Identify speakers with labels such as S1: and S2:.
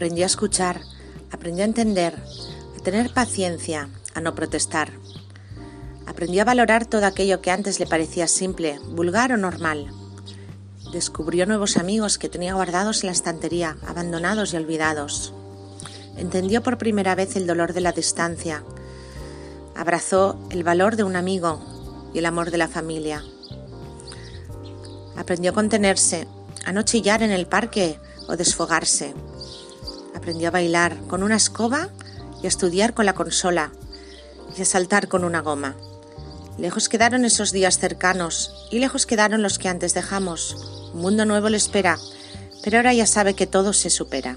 S1: Aprendió a escuchar, aprendió a entender, a tener paciencia, a no protestar. Aprendió a valorar todo aquello que antes le parecía simple, vulgar o normal. Descubrió nuevos amigos que tenía guardados en la estantería, abandonados y olvidados. Entendió por primera vez el dolor de la distancia. Abrazó el valor de un amigo y el amor de la familia. Aprendió a contenerse, a no chillar en el parque o desfogarse. Aprendió a bailar con una escoba y a estudiar con la consola y a saltar con una goma. Lejos quedaron esos días cercanos y lejos quedaron los que antes dejamos. Un mundo nuevo le espera, pero ahora ya sabe que todo se supera.